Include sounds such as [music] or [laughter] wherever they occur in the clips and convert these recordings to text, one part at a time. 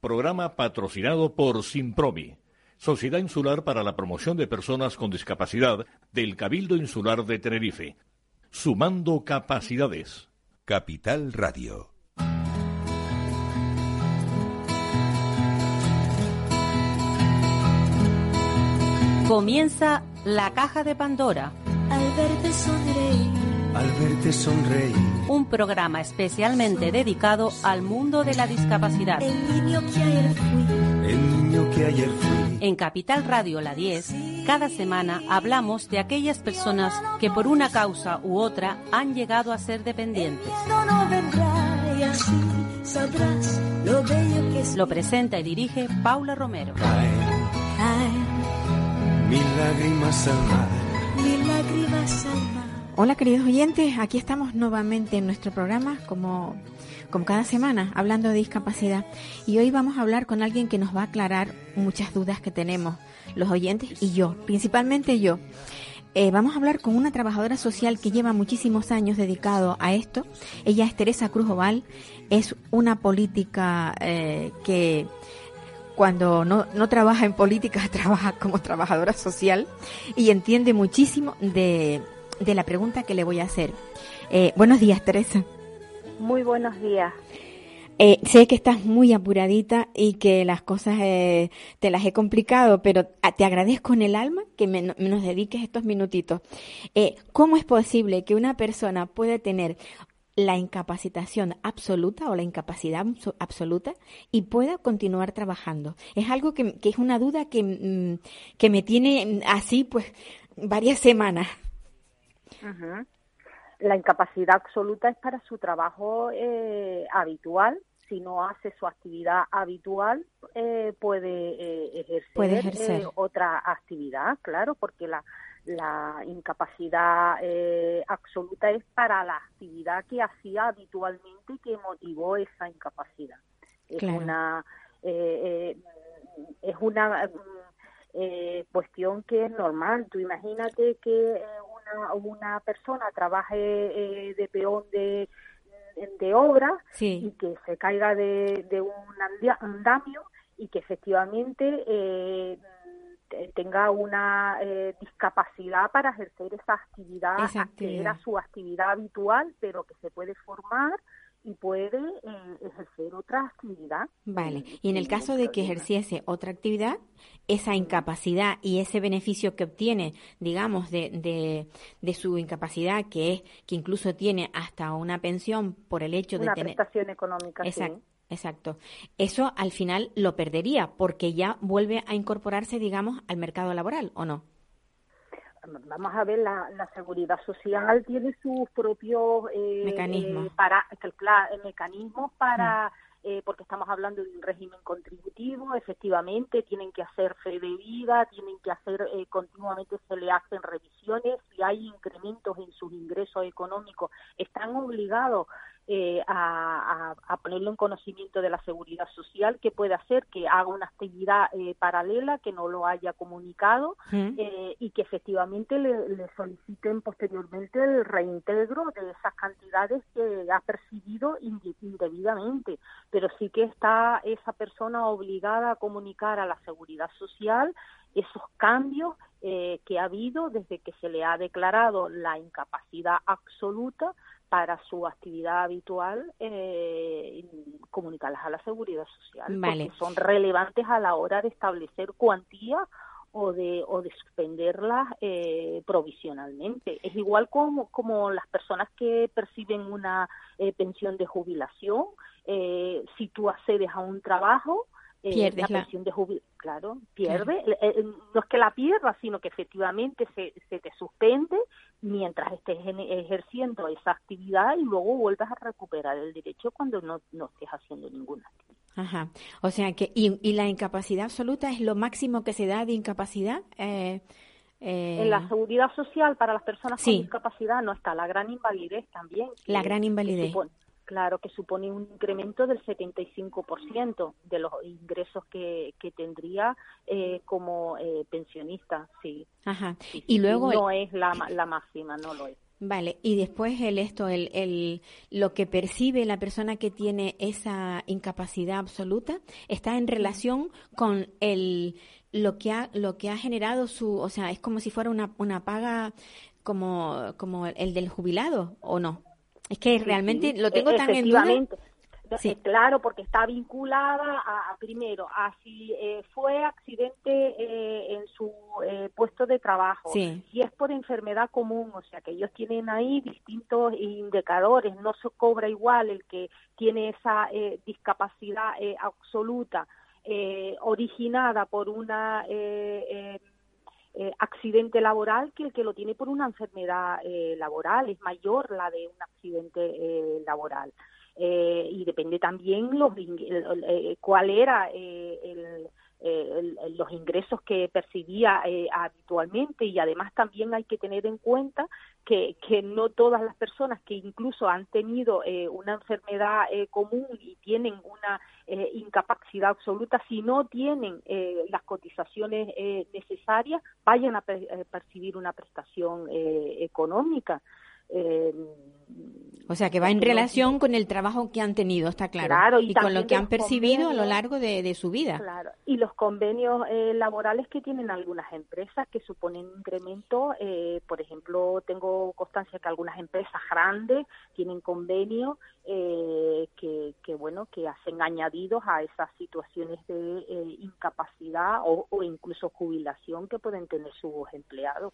Programa patrocinado por Simpromi, Sociedad Insular para la Promoción de Personas con Discapacidad del Cabildo Insular de Tenerife. Sumando capacidades. Capital Radio. Comienza la caja de Pandora. Al verte sonreír. Al verte sonreír. Un programa especialmente dedicado al mundo de la discapacidad. El niño que ayer fui. El niño que ayer fui. En Capital Radio La 10, cada semana hablamos de aquellas personas que por una causa u otra han llegado a ser dependientes. No, no vendrá y así sabrás lo bello que es. Lo presenta y dirige Paula Romero. Caen Caen mil lágrimas al mar. mil lágrimas al mar. Hola queridos oyentes, aquí estamos nuevamente en nuestro programa como, como cada semana hablando de discapacidad y hoy vamos a hablar con alguien que nos va a aclarar muchas dudas que tenemos los oyentes y yo, principalmente yo. Eh, vamos a hablar con una trabajadora social que lleva muchísimos años dedicado a esto. Ella es Teresa Cruz Oval, es una política eh, que cuando no, no trabaja en política, [laughs] trabaja como trabajadora social y entiende muchísimo de, de la pregunta que le voy a hacer. Eh, buenos días, Teresa. Muy buenos días. Eh, sé que estás muy apuradita y que las cosas eh, te las he complicado, pero ah, te agradezco en el alma que me, nos dediques estos minutitos. Eh, ¿Cómo es posible que una persona pueda tener la incapacitación absoluta o la incapacidad abso- absoluta y pueda continuar trabajando? Es algo que, que es una duda que, mm, que me tiene así pues varias semanas. Ujú. La incapacidad absoluta es para su trabajo eh, habitual. Si no hace su actividad habitual, eh, puede eh, ejercer, Puede ejercer. eh, otra actividad, claro, porque la, la incapacidad eh, absoluta es para la actividad que hacía habitualmente y que motivó esa incapacidad. Es Claro. una eh, eh, es una mm, eh, cuestión que es normal. Tú imagínate que una, una persona trabaje eh, de peón de, de obra y que se caiga de, de un andamio y que efectivamente eh, te- tenga una eh, discapacidad para ejercer esa actividad, Esa que actividad. era su actividad habitual, pero que se puede formar y puede eh, ejercer otra actividad. vale. Y en el caso de que ejerciese otra actividad, esa incapacidad y ese beneficio que obtiene, digamos, de, de, de su incapacidad, que es que incluso tiene hasta una pensión por el hecho una de tener... prestación económica, sí. Exacto, exacto. Eso al final lo perdería porque ya vuelve a incorporarse, digamos, al mercado laboral, ¿o no? Vamos a ver, la, la seguridad social tiene sus propios eh, Mecanismos. eh, para, mecanismos para, eh, porque estamos hablando de un régimen contributivo, efectivamente, tienen que hacer fe de vida, tienen que hacer, eh, continuamente se le hacen revisiones, si hay incrementos en sus ingresos económicos, están obligados eh, a, a- ponerlo en conocimiento de la seguridad social, que puede hacer que haga una actividad eh, paralela, que no lo haya comunicado, eh, y que efectivamente le, le soliciten posteriormente el reintegro de esas cantidades que ha percibido inde- indebidamente. Pero sí que está esa persona obligada a comunicar a la seguridad social esos cambios eh, que ha habido desde que se le ha declarado la incapacidad absoluta para su actividad habitual, eh, comunicarlas a la seguridad social, Vale. porque son relevantes a la hora de establecer cuantías o de, o de suspenderlas eh, provisionalmente. Es igual como, como las personas que perciben una eh, pensión de jubilación, eh, si tú accedes a un trabajo, eh, la pensión de jubilación, claro, pierde, eh, eh, no es que la pierdas, sino que efectivamente se, se te suspende mientras estés en- ejerciendo esa actividad y luego vuelvas a recuperar el derecho cuando no, no estés haciendo ninguna actividad. Ajá. O sea que, y, y la incapacidad absoluta es lo máximo que se da de incapacidad. Eh, eh, En la seguridad social para las personas Sí. con discapacidad no está la gran invalidez también. La gran invalidez. supone- claro, que supone un incremento del 75% de los ingresos que, que tendría eh, como eh, pensionista, sí. Ajá. sí, Y luego, No es la, la máxima, no lo es. Vale, y después el esto, el, el, lo que percibe la persona que tiene esa incapacidad absoluta está en relación con el lo que ha lo que ha generado su, o sea, es como si fuera una, una paga como como el del jubilado o no. Es que realmente lo tengo tan en duda. Sí. Claro, porque está vinculada a, primero, a si eh, fue accidente eh, en su eh, puesto de trabajo, si es por enfermedad común, o sea que ellos tienen ahí distintos indicadores, no se cobra igual el que tiene esa discapacidad absoluta originada por una accidente laboral que el que lo tiene por una enfermedad laboral, es mayor la de un accidente laboral. Eh, y depende también los, eh, cuál era eh, los ingresos que percibía habitualmente. Y además también hay que tener en cuenta que, que no todas las personas que incluso han tenido una enfermedad común y tienen una incapacidad absoluta, si no tienen las cotizaciones necesarias, vayan a percibir una prestación económica. Eh, o sea, que va en relación con el trabajo que han tenido, está claro. y, con lo que han percibido a lo largo de, su vida. Claro, y los convenios eh, laborales que tienen algunas empresas que suponen incremento. Eh, por ejemplo, tengo constancia que algunas empresas grandes tienen convenios eh, que, que, bueno, que hacen añadidos a esas situaciones de incapacidad o, o incluso jubilación que pueden tener sus empleados.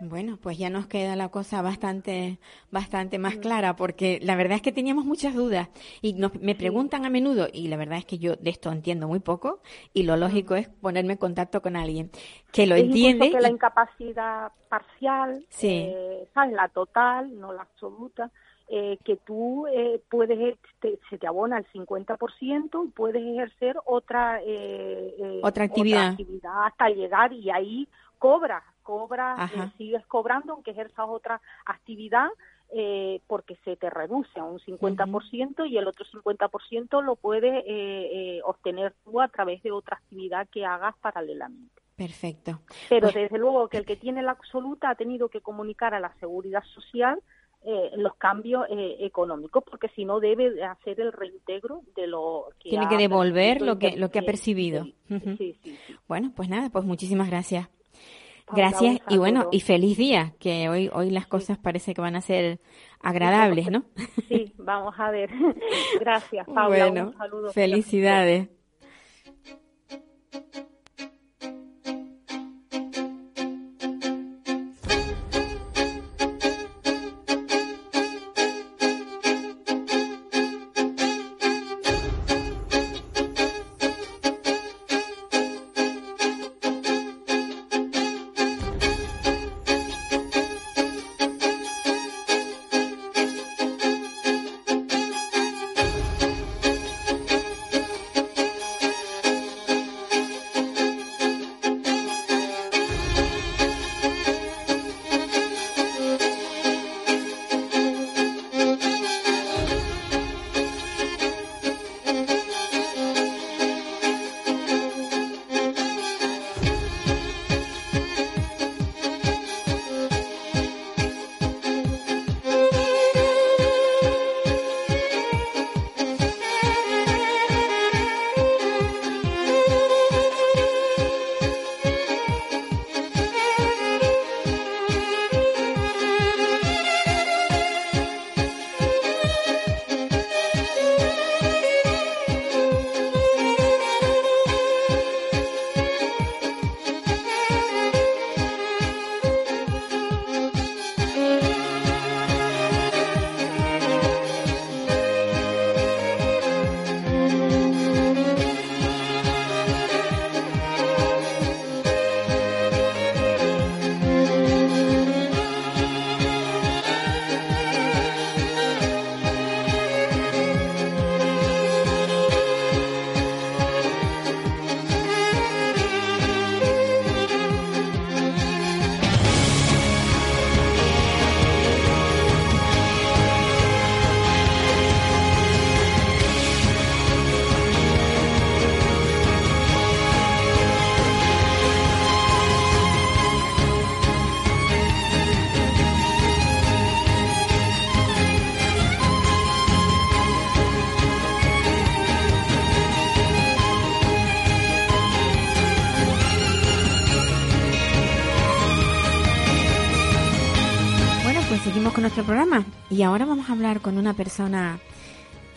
Bueno, pues ya nos queda la cosa bastante, bastante más clara, porque la verdad es que teníamos muchas dudas y nos, me preguntan a menudo, y la verdad es que yo de esto entiendo muy poco, y lo lógico es ponerme en contacto con alguien que lo entiende. que la incapacidad parcial, eh, la total, no la absoluta, eh, que tú eh, puedes, se te abona el 50% y puedes ejercer otra, eh, otra actividad. actividad hasta llegar y ahí cobras cobras, eh, sigues cobrando aunque ejerzas otra actividad eh, porque se te reduce a un 50% y el otro 50% lo puedes eh, obtener tú a través de otra actividad que hagas paralelamente. Perfecto. Pero pues desde luego que el que tiene la absoluta ha tenido que comunicar a la seguridad social los cambios económicos, porque si no debe hacer el reintegro de lo que tiene que devolver lo que lo que ha percibido. Bueno, pues nada, pues muchísimas gracias. Gracias y bueno, y feliz día, que hoy hoy las cosas parece que van a ser agradables, ¿no? Sí, [laughs] vamos a ver. [laughs] Gracias, Paula. Bueno, un saludo. Felicidades. seguimos y ahora vamos a hablar con una persona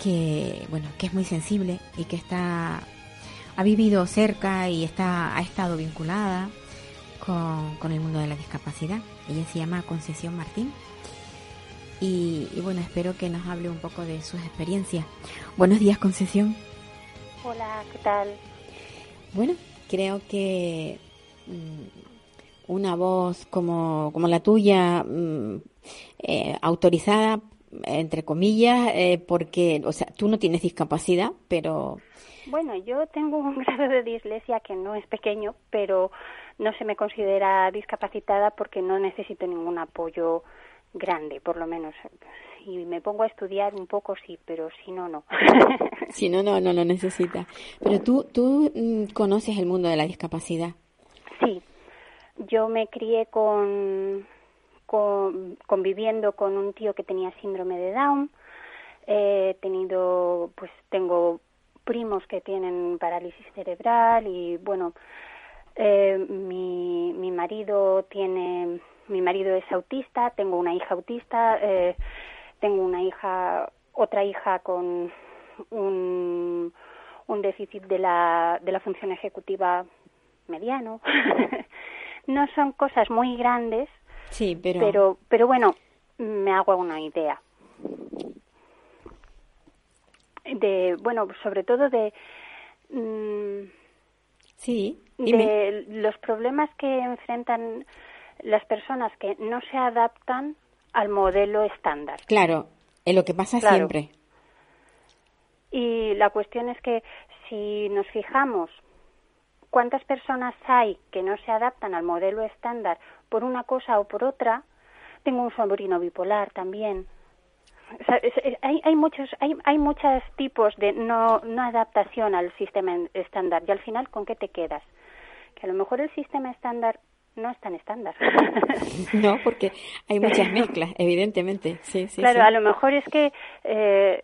que, bueno, que es muy sensible y que está ha vivido cerca y está ha estado vinculada con, con el mundo de la discapacidad. Ella se llama Concesión Martín. Y, y, bueno, espero que nos hable un poco de sus experiencias. Buenos días, Concesión. Hola, ¿qué tal? Bueno, creo que mm, una voz como, como la tuya, mm, eh, autorizada, entre comillas, eh, porque, o sea, tú no tienes discapacidad, pero... Bueno, yo tengo un [laughs] grado de dislexia que no es pequeño, pero no se me considera discapacitada porque no necesito ningún apoyo grande, por lo menos. Y me pongo a estudiar un poco, sí, pero si no, no. [laughs] si no, no, no lo necesita. Pero tú, tú mm, conoces el mundo de la discapacidad. Sí, yo me crié con, con conviviendo con un tío que tenía síndrome de Down. He tenido, pues tengo primos que tienen parálisis cerebral y bueno, eh, mi, mi marido tiene mi marido es autista, tengo una hija autista, eh, tengo una hija, otra hija con un, un déficit de la, de la función ejecutiva mediano. [laughs] no son cosas muy grandes, sí, pero... pero, pero bueno, me hago una idea. De, bueno, sobre todo de... Mm, sí, de los problemas que enfrentan las personas que no se adaptan al modelo estándar. Claro, es lo que pasa siempre. Y la cuestión es que si nos fijamos cuántas personas hay que no se adaptan al modelo estándar por una cosa o por otra, tengo un sobrino bipolar también. hay, hay muchos hay, hay muchos tipos de no, no adaptación al sistema estándar y al final con qué te quedas que a lo mejor el sistema estándar no es tan estándar. [laughs] no, porque hay muchas mezclas, evidentemente. Sí, sí, claro, a lo mejor es que eh,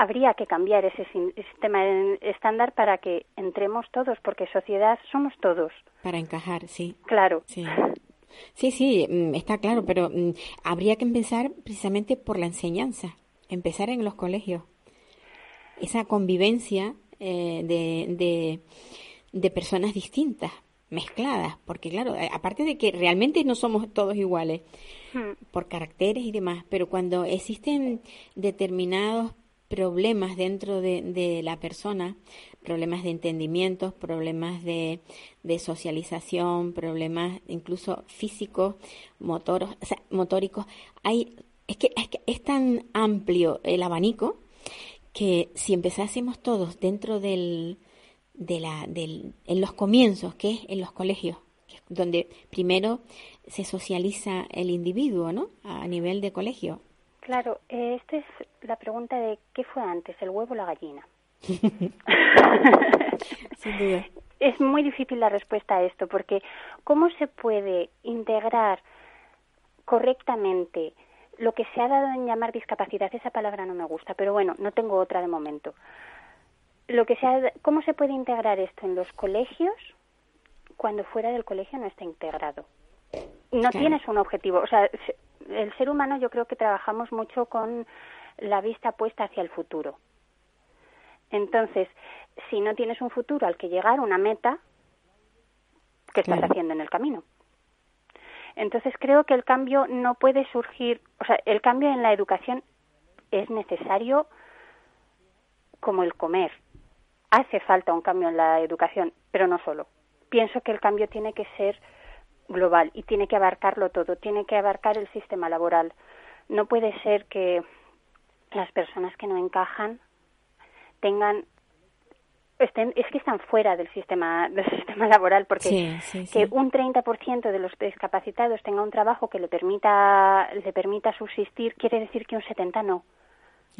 habría que cambiar ese sistema estándar para que entremos todos, porque sociedad somos todos. Para encajar, sí. Claro. Sí. Sí, sí, mm, está claro, pero mm, habría que empezar precisamente por la enseñanza, empezar en los colegios. Esa convivencia eh, de, de personas distintas, mezcladas, porque claro, aparte de que realmente no somos todos iguales hmm. por caracteres y demás, pero cuando existen determinados problemas dentro de, la persona, problemas de entendimiento, problemas de, socialización, problemas incluso físicos, motoros, motóricos, hay, es que, es que es tan amplio el abanico que si empezásemos todos dentro del, de la, del, en los comienzos, que es en los colegios, donde primero se socializa el individuo, ¿no? A nivel de colegio. Claro, esta es la pregunta de qué fue antes, el huevo o la gallina. [laughs] Sin duda. Es muy difícil la respuesta a esto, porque ¿cómo se puede integrar correctamente lo que se ha dado en llamar discapacidad? Esa palabra no me gusta, pero bueno, no tengo otra de momento lo que sea, ¿cómo se puede integrar esto en los colegios cuando fuera del colegio no está integrado? No tienes un objetivo, o sea, el ser humano yo creo que trabajamos mucho con la vista puesta hacia el futuro. Entonces, si no tienes un futuro al que llegar, una meta, ¿qué estás haciendo en el camino? Entonces creo que el cambio no puede surgir, o sea, el cambio en la educación es necesario como el comer hace falta un cambio en la educación, pero no solo. Pienso que el cambio tiene que ser global y tiene que abarcarlo todo, tiene que abarcar el sistema laboral. No puede ser que las personas que no encajan tengan estén, es que están fuera del sistema del [laughs] sistema laboral porque que un 30% de los discapacitados tenga un trabajo que le permita le permita subsistir quiere decir que un 70 no.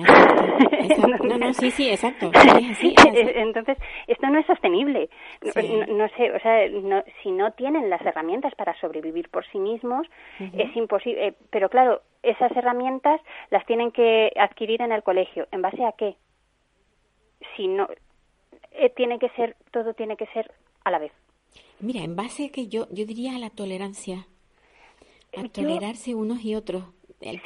[laughs] No, no, sí, sí, exacto. [laughs] Entonces, esto no es sostenible. No, sé, o sea, si no tienen las herramientas para sobrevivir por sí mismos, es imposible. Eh, pero claro, esas herramientas las tienen que adquirir en el colegio. ¿En base a qué? Si no, eh, tiene que ser, todo tiene que ser a la vez. Mira, en base a que yo, yo diría a la tolerancia. a tolerarse unos y otros.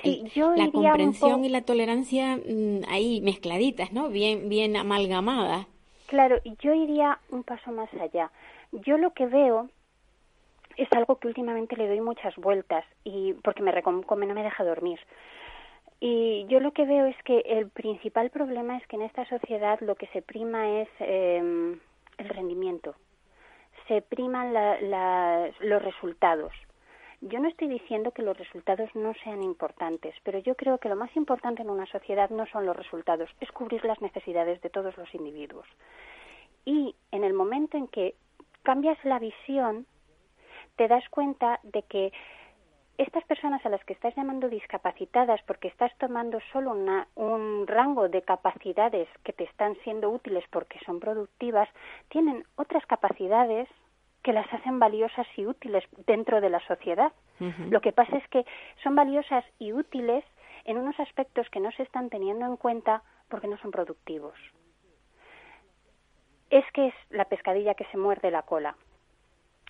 Sí, yo la comprensión y la tolerancia mm, ahí mezcladitas, ¿no? Bien, bien amalgamadas. Claro, yo iría un paso más allá. Yo lo que veo es algo que últimamente le doy muchas vueltas y porque me reconcome, no me deja dormir. Y yo lo que veo es que el principal problema es que en esta sociedad lo que se prima es eh, el rendimiento. Se priman la- la- los resultados. Yo no estoy diciendo que los resultados no sean importantes, pero yo creo que lo más importante en una sociedad no son los resultados, es cubrir las necesidades de todos los individuos. Y en el momento en que cambias la visión, te das cuenta de que estas personas a las que estás llamando discapacitadas porque estás tomando solo una- un rango de capacidades que te están siendo útiles porque son productivas, tienen otras capacidades que las hacen valiosas y útiles dentro de la sociedad. Lo que pasa es que son valiosas y útiles en unos aspectos que no se están teniendo en cuenta porque no son productivos. Es que es la pescadilla que se muerde la cola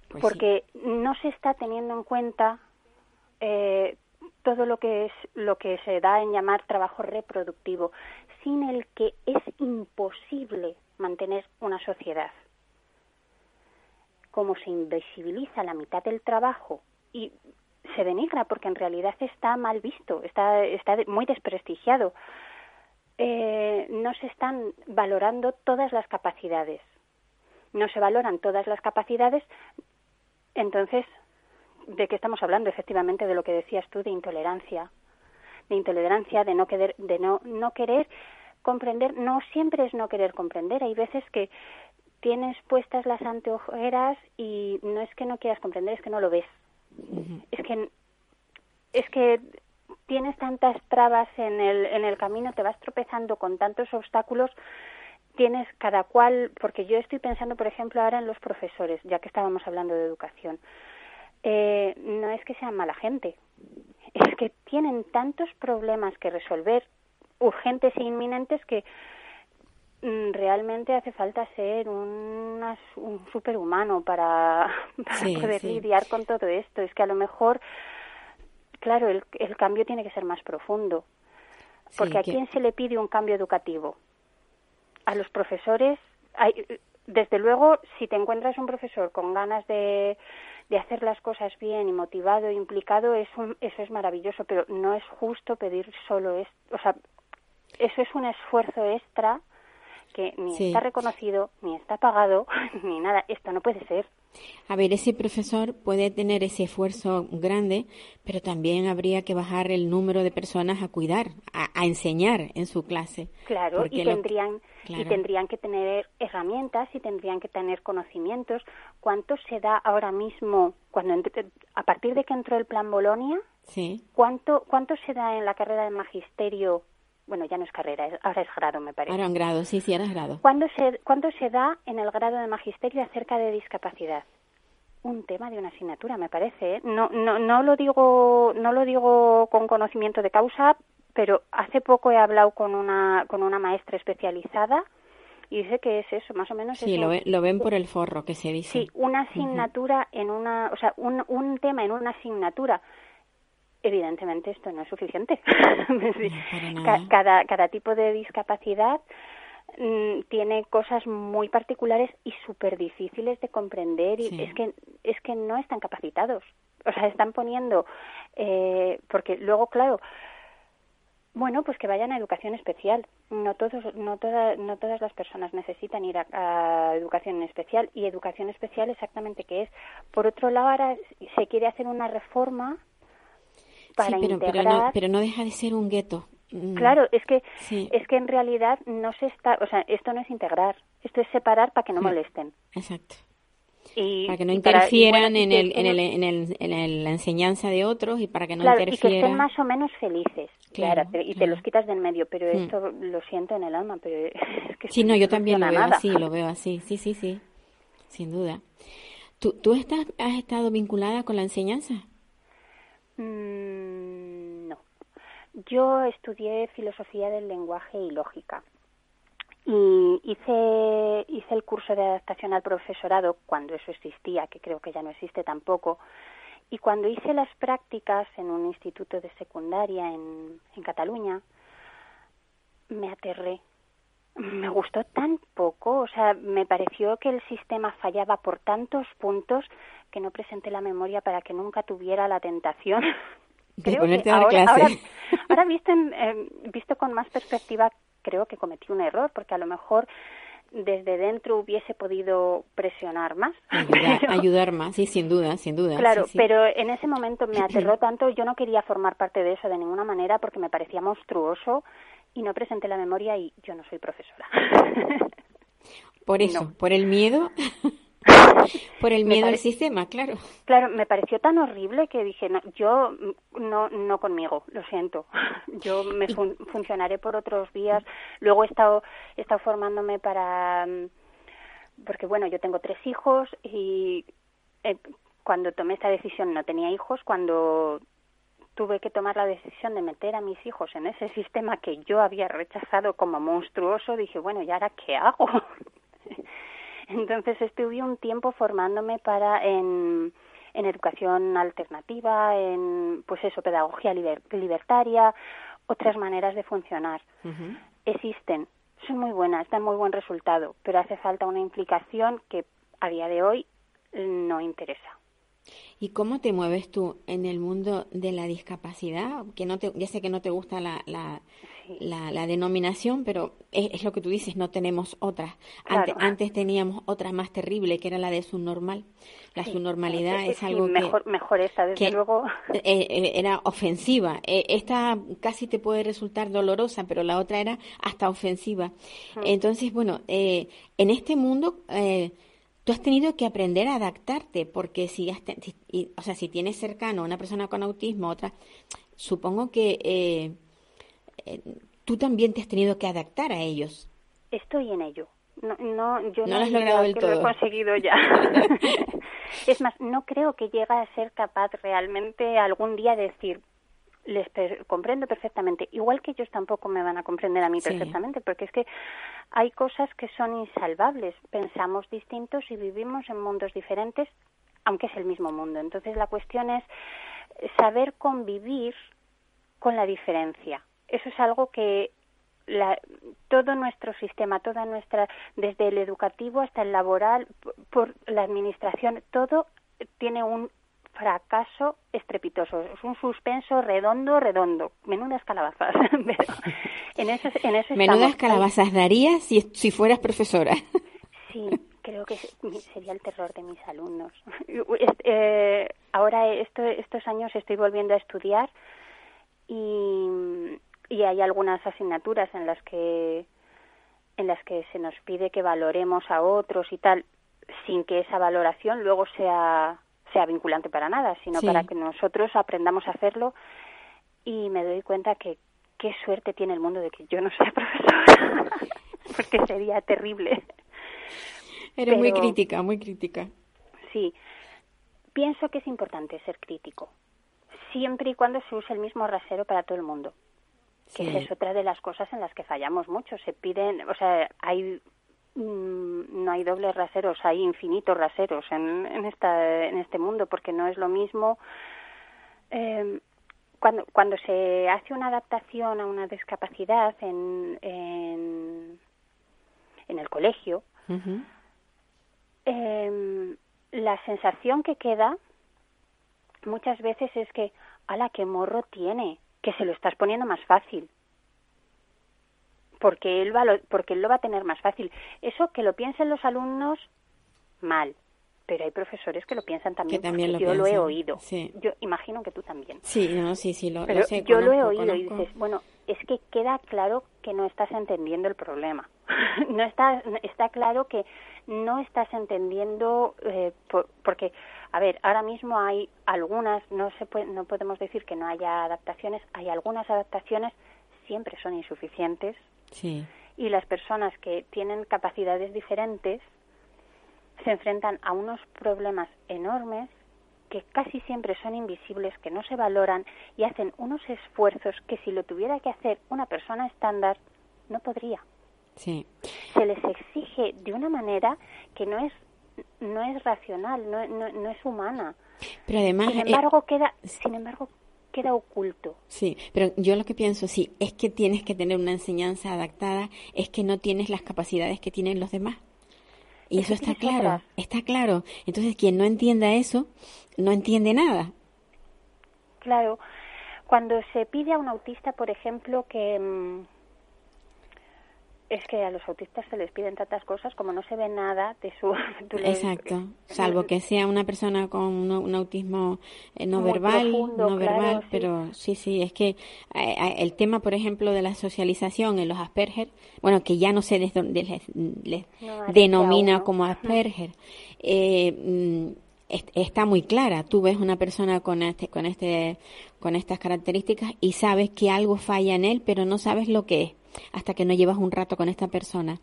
Pues sí. porque no se está teniendo en cuenta eh, todo lo que es lo que se da en llamar trabajo reproductivo, sin el que es imposible mantener una sociedad. Como se invisibiliza la mitad del trabajo y se denigra porque en realidad está mal visto, está, está muy desprestigiado. Eh, no se están valorando todas las capacidades. No se valoran todas las capacidades, entonces, ¿de qué estamos hablando? Efectivamente, de lo que decías tú, de intolerancia. De intolerancia, de no querer, de no, no querer comprender. No siempre es no querer comprender. Hay veces que tienes puestas las anteojeras y no es que no quieras comprender, es que no lo ves. Es que es que tienes tantas trabas en el, en el camino, te vas tropezando con tantos obstáculos, tienes cada cual, porque yo estoy pensando, por ejemplo, ahora en los profesores, ya que estábamos hablando de educación. Eh, no es que sean mala gente, es que tienen tantos problemas que resolver, urgentes e inminentes, que realmente hace falta ser un superhumano para, [laughs] para Sí, poder sí. lidiar con todo esto. Es que a lo mejor, claro, el, el cambio tiene que ser más profundo. Sí, Porque ¿a que- quién se le pide un cambio educativo? A los profesores. Hay, desde luego, si te encuentras un profesor con ganas de, de hacer las cosas bien y motivado e implicado, es un- eso es maravilloso, pero no es justo pedir solo esto. O sea, eso es un esfuerzo extra que ni Sí. está reconocido, ni está pagado, [laughs] ni nada. Esto no puede ser. A ver, ese profesor puede tener ese esfuerzo grande, pero también habría que bajar el número de personas a cuidar, a, a enseñar en su clase. Claro, y lo- tendrían y tendrían que tener herramientas y tendrían que tener conocimientos. ¿Cuánto se da ahora mismo cuando a partir de que entró el plan Bolonia? Sí, ¿Cuánto cuánto se da en la carrera de magisterio? Bueno, ya no es carrera, ahora es grado, me parece. ahora un grado, sí, sí, ahora es grado. ¿Cuándo se, ¿Cuánto se da en el grado de magisterio acerca de discapacidad? Un tema de una asignatura, me parece. ¿eh? No, no, no lo digo, no lo digo con conocimiento de causa, pero hace poco he hablado con una, con una maestra especializada y dice que es eso, más o menos. Sí, es lo, un- lo ven por el forro que se dice. Sí, una asignatura en una, o sea, un, un tema en una asignatura. Evidentemente esto no es suficiente. [laughs] [laughs] Cada, cada tipo de discapacidad mm, tiene cosas muy particulares y súper difíciles de comprender y Sí. es que es que no están capacitados. O sea, están poniendo eh, porque luego claro bueno, pues que vayan a educación especial. No todos, no toda- no todas las personas necesitan ir a, a educación especial y educación especial exactamente qué es. Por otro lado, ahora se quiere hacer una reforma para sí, pero, pero, no, pero no deja de ser un gueto. Mm, Claro, es que Sí. es que en realidad no se está, o sea, esto no es integrar, esto es separar para que no Mm. molesten. Exacto. Y Para que no y para- y interfieran y en, que el, en, el, en, el, en el- la enseñanza de otros y para que no claro, y que interfieran. estén más o menos felices, Claro, y te los quitas del medio, pero Mm. esto lo siento en el alma, pero [laughs] es que Sí, no, yo también lo veo nada. así, lo veo así, sí, sí, sí, sin duda. ¿Tú, tú estás, has estado vinculada con la enseñanza? Mm, no. Yo estudié filosofía del lenguaje y lógica. Y hice, hice el curso de adaptación al profesorado cuando eso existía, que creo que ya no existe tampoco. Y cuando hice las prácticas en un instituto de secundaria en, en Cataluña, me aterré. Me gustó tan poco, o sea, me pareció que el sistema fallaba por tantos puntos que no presenté la memoria para que nunca tuviera la tentación de [laughs] ponerte a dar ahora, clase. ahora, [laughs] ahora visto, en- eh, visto con más perspectiva, creo que cometí un error, porque a lo mejor desde dentro hubiese podido presionar más. [laughs] Ayudar, Pero- ayudar más, sí, sin duda, sin duda. Claro, sí, sí. pero en ese momento me [clears throat] aterró tanto, yo no quería formar parte de eso de ninguna manera porque me parecía monstruoso y no presenté la memoria y yo no soy profesora. [laughs] Por eso, no. por el miedo, [laughs] por el miedo al sistema, claro. Claro, me pareció tan horrible que dije, no, yo no, no conmigo, lo siento. [laughs] Yo me fun- funcionaré por otros vías. Luego he estado, he estado formándome para, mm, porque bueno, yo tengo tres hijos y eh, cuando tomé esta decisión no tenía hijos, cuando tuve que tomar la decisión de meter a mis hijos en ese sistema que yo había rechazado como monstruoso, dije, bueno, ¿y ahora qué hago? [laughs] Entonces estuve un tiempo formándome para en, en educación alternativa, en pues eso, pedagogía liber- libertaria, otras maneras de funcionar. Existen, son muy buenas, dan muy buen resultado, pero hace falta una implicación que a día de hoy no interesa. ¿Y cómo te mueves tú en el mundo de la discapacidad? Que no te, ya sé que no te gusta la, la, Sí. la, la denominación, pero es, es lo que tú dices, no tenemos otras. Antes, Claro. antes teníamos otra más terrible, que era la de subnormal. La Sí, subnormalidad es algo mejor, que, mejor esta, desde que luego. eh, eh, era ofensiva. Eh, esta casi te puede resultar dolorosa, pero la otra era hasta ofensiva. Entonces, bueno, eh, en este mundo... Eh, Tú has tenido que aprender a adaptarte, porque si, has te- si- y- o sea, si tienes cercano a una persona con autismo, otra, supongo que eh, eh, tú también te has tenido que adaptar a ellos. Estoy en ello. No, no, yo No no, lo has logrado del que lo he todo. conseguido ya. [laughs] [laughs] es más, no creo que llegue a ser capaz realmente algún día de decir, les per- comprendo perfectamente, igual que ellos tampoco me van a comprender a mí Sí. perfectamente, porque es que hay cosas que son insalvables. Pensamos distintos y vivimos en mundos diferentes, aunque es el mismo mundo. Entonces la cuestión es saber convivir con la diferencia. Eso es algo que la- todo nuestro sistema, toda nuestra, desde el educativo hasta el laboral, por la administración, todo tiene un fracaso estrepitoso. Es un suspenso redondo, redondo. Menudas calabazas. [laughs] Pero en eso, en eso Menudas estamos. calabazas darías si, si fueras profesora. Sí, creo que sería el terror de mis alumnos. [laughs] Eh, ahora esto, estos años estoy volviendo a estudiar y, y hay algunas asignaturas en las que en las que se nos pide que valoremos a otros y tal, sin que esa valoración luego sea sea vinculante para nada, sino Sí. para que nosotros aprendamos a hacerlo y me doy cuenta que qué suerte tiene el mundo de que yo no sea [laughs] profesora, porque sería terrible. Eres muy crítica, muy crítica. Sí, pienso que es importante ser crítico, siempre y cuando se use el mismo rasero para todo el mundo. Que Sí. es otra de las cosas en las que fallamos mucho. Se piden, o sea, hay no hay dobles raseros, hay infinitos raseros en, en esta en este mundo, porque no es lo mismo. eh, cuando cuando se hace una adaptación a una discapacidad en en, en el colegio, eh, la sensación que queda muchas veces es que, ala, qué morro tiene, que se lo estás poniendo más fácil. Porque él, va lo, porque él lo va a tener más fácil. Eso que lo piensen los alumnos, mal. Pero hay profesores que lo piensan también, Que también lo yo lo he oído. sí. Yo imagino que tú también. Sí, no, sí, sí, lo, sé. yo lo he conozco, oído y dices, bueno, es que queda claro que no estás entendiendo el problema. [laughs] no está, está claro que no estás entendiendo, eh, por- porque, a ver, ahora mismo hay algunas, no, se puede, no podemos decir que no haya adaptaciones, hay algunas adaptaciones, siempre son insuficientes, Sí, y las personas que tienen capacidades diferentes se enfrentan a unos problemas enormes que casi siempre son invisibles, que no se valoran y hacen unos esfuerzos que si lo tuviera que hacer una persona estándar no podría. sí. Se les exige de una manera que no es no es racional, no, no, no es humana. Pero además... Sin eh, embargo, queda, sin embargo, queda oculto. Sí, pero yo lo que pienso, sí, es que tienes que tener una enseñanza adaptada, es que no tienes las capacidades que tienen los demás. Y Es eso está claro, está claro. Entonces, quien no entienda eso, no entiende nada. Claro, cuando se pide a un autista, por ejemplo, que mm, es que a los autistas se les piden tantas cosas como no se ve nada de su [laughs] Exacto, salvo que sea una persona con un, un autismo eh, no Muy verbal, profundo, no claro, verbal, sí. pero sí, sí, es que eh, eh, el tema, por ejemplo, de la socialización en los Asperger, bueno, que ya no dónde les, les No, ahora denomina como Asperger, eh, mm, est- está muy clara. Tú ves una persona con este, con este, con estas características y sabes que algo falla en él, pero no sabes lo que es hasta que no llevas un rato con esta persona.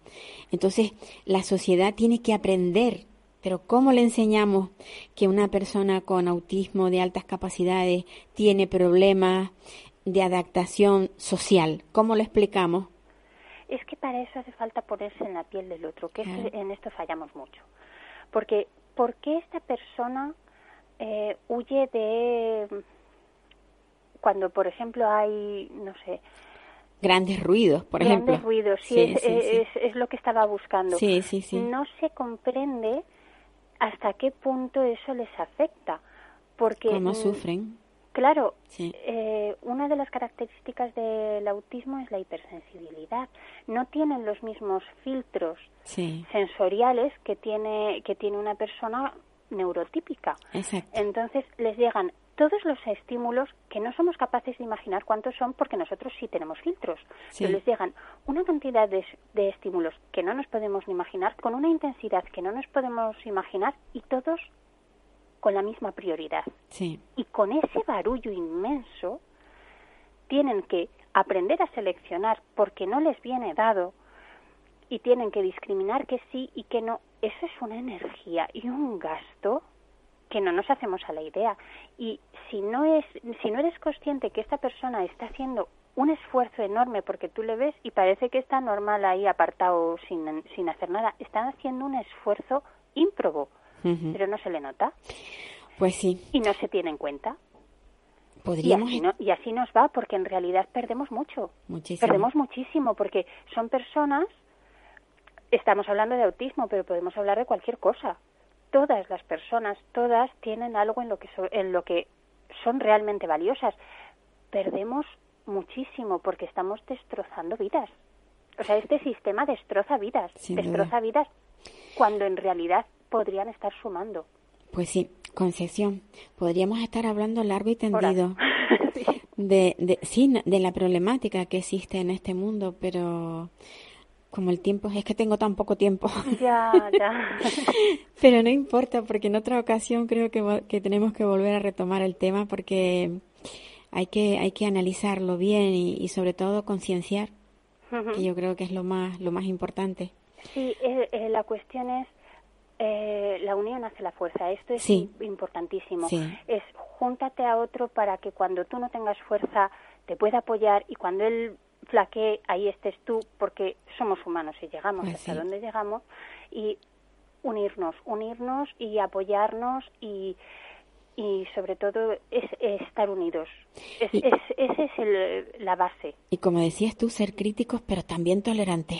Entonces, la sociedad tiene que aprender, pero ¿cómo le enseñamos que una persona con autismo de altas capacidades tiene problemas de adaptación social? ¿Cómo lo explicamos? Es que para eso hace falta ponerse en la piel del otro, que en esto fallamos mucho. Porque, ¿por qué esta persona eh, huye de cuando, por ejemplo, hay, no sé, Grandes ruidos, por grandes ejemplo. ruidos? Sí, Sí, es, sí, sí. Es, es lo que estaba buscando. Sí, sí, sí. No se comprende hasta qué punto eso les afecta. Porque, ¿Cómo mm, sufren? Claro, Sí. eh, una de las características del autismo es la hipersensibilidad. No tienen los mismos filtros Sí, sensoriales que tiene que tiene una persona neurotípica. exacto. Entonces les llegan todos los estímulos que no somos capaces de imaginar cuántos son porque nosotros sí tenemos filtros. Sí. Pero les llegan una cantidad de, de estímulos que no nos podemos ni imaginar, con una intensidad que no nos podemos imaginar y todos con la misma prioridad Sí, y con ese barullo inmenso tienen que aprender a seleccionar porque no les viene dado y tienen que discriminar que sí y que no. Eso es una energía y un gasto que no nos hacemos a la idea. Y si no es, si no eres consciente que esta persona está haciendo un esfuerzo enorme porque tú le ves y parece que está normal ahí apartado sin, sin hacer nada, están haciendo un esfuerzo ímprobo, pero no se le nota pues sí, y no se tiene en cuenta. Y podríamos... así, no- y así nos va, porque en realidad perdemos mucho. Muchísimo. Perdemos muchísimo, porque son personas, estamos hablando de autismo, pero podemos hablar de cualquier cosa. Todas las personas, todas tienen algo en lo que, so- en lo que son realmente valiosas. Perdemos muchísimo porque estamos destrozando vidas. O sea, este sistema destroza vidas, Sin destroza duda. vidas cuando en realidad podrían estar sumando. Pues sí, Concepción, podríamos estar hablando largo y tendido [laughs] de, de, sí, de la problemática que existe en este mundo, pero como el tiempo, es que tengo tan poco tiempo. [laughs] ya, ya. [laughs] Pero no importa, porque en otra ocasión creo que, que tenemos que volver a retomar el tema porque hay que, hay que analizarlo bien y, y sobre todo concienciar, que yo creo que es lo más, lo más importante. Sí, eh, eh, la cuestión es eh, la unión hace la fuerza. Esto es Sí. importantísimo. Sí. Es júntate a otro para que cuando tú no tengas fuerza te pueda apoyar y cuando él flaquee ahí estés tú, porque somos humanos y llegamos hasta donde llegamos y unirnos, unirnos y apoyarnos y y sobre todo es, es estar unidos. Es, Y- es, esa es el- la base. Y como decías tú, ser críticos, pero también tolerantes.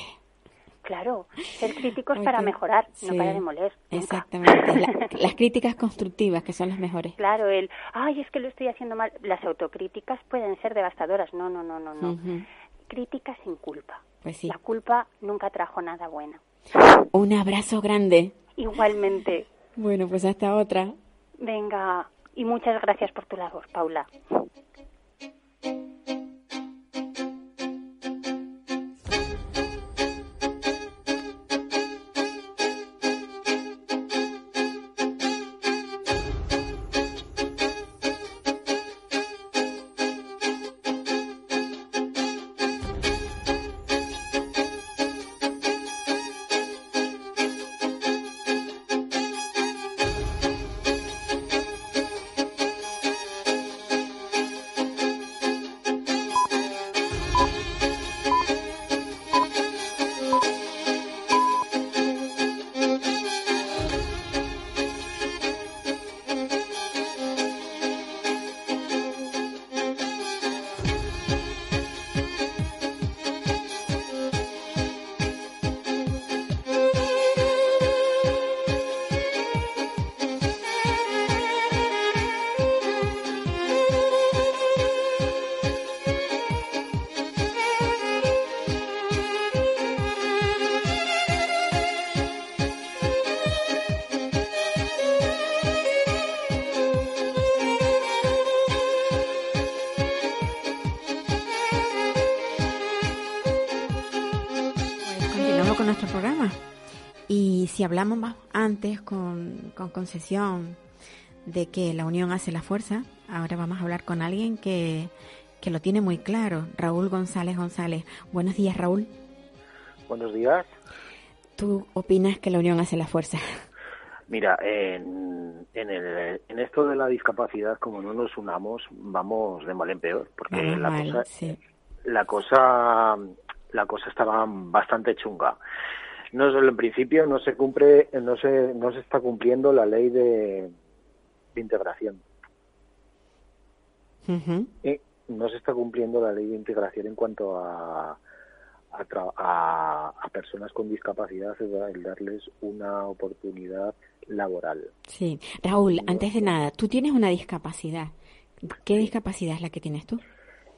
Claro, ser críticos para mejorar, no para demoler. nunca. Exactamente. La- [laughs] las críticas constructivas, que son las mejores. Claro, el, ay, es que lo estoy haciendo mal. Las autocríticas pueden ser devastadoras. No, no, no, no, no. Crítica sin culpa. Pues sí. La culpa nunca trajo nada bueno. Un abrazo grande. Igualmente, Bueno, pues hasta otra. venga, y muchas gracias por tu labor, Paula. Hablamos más antes con, con concesión de que la unión hace la fuerza, ahora vamos a hablar con alguien que, que lo tiene muy claro, Raúl González González. Buenos días, Raúl. Buenos días. ¿Tú opinas que la unión hace la fuerza? Mira, en, en, el, en esto de la discapacidad, como no nos unamos, vamos de mal en peor, porque la mal, cosa, sí. la cosa, la cosa estaba bastante chunga. No solo en principio no se cumple, no se, no se está cumpliendo la ley de, de integración. Y no se está cumpliendo la ley de integración en cuanto a a, a, a personas con discapacidad, el da- el darles una oportunidad laboral. Sí. Raúl, antes de nada, tú tienes una discapacidad. ¿Qué discapacidad es la que tienes tú?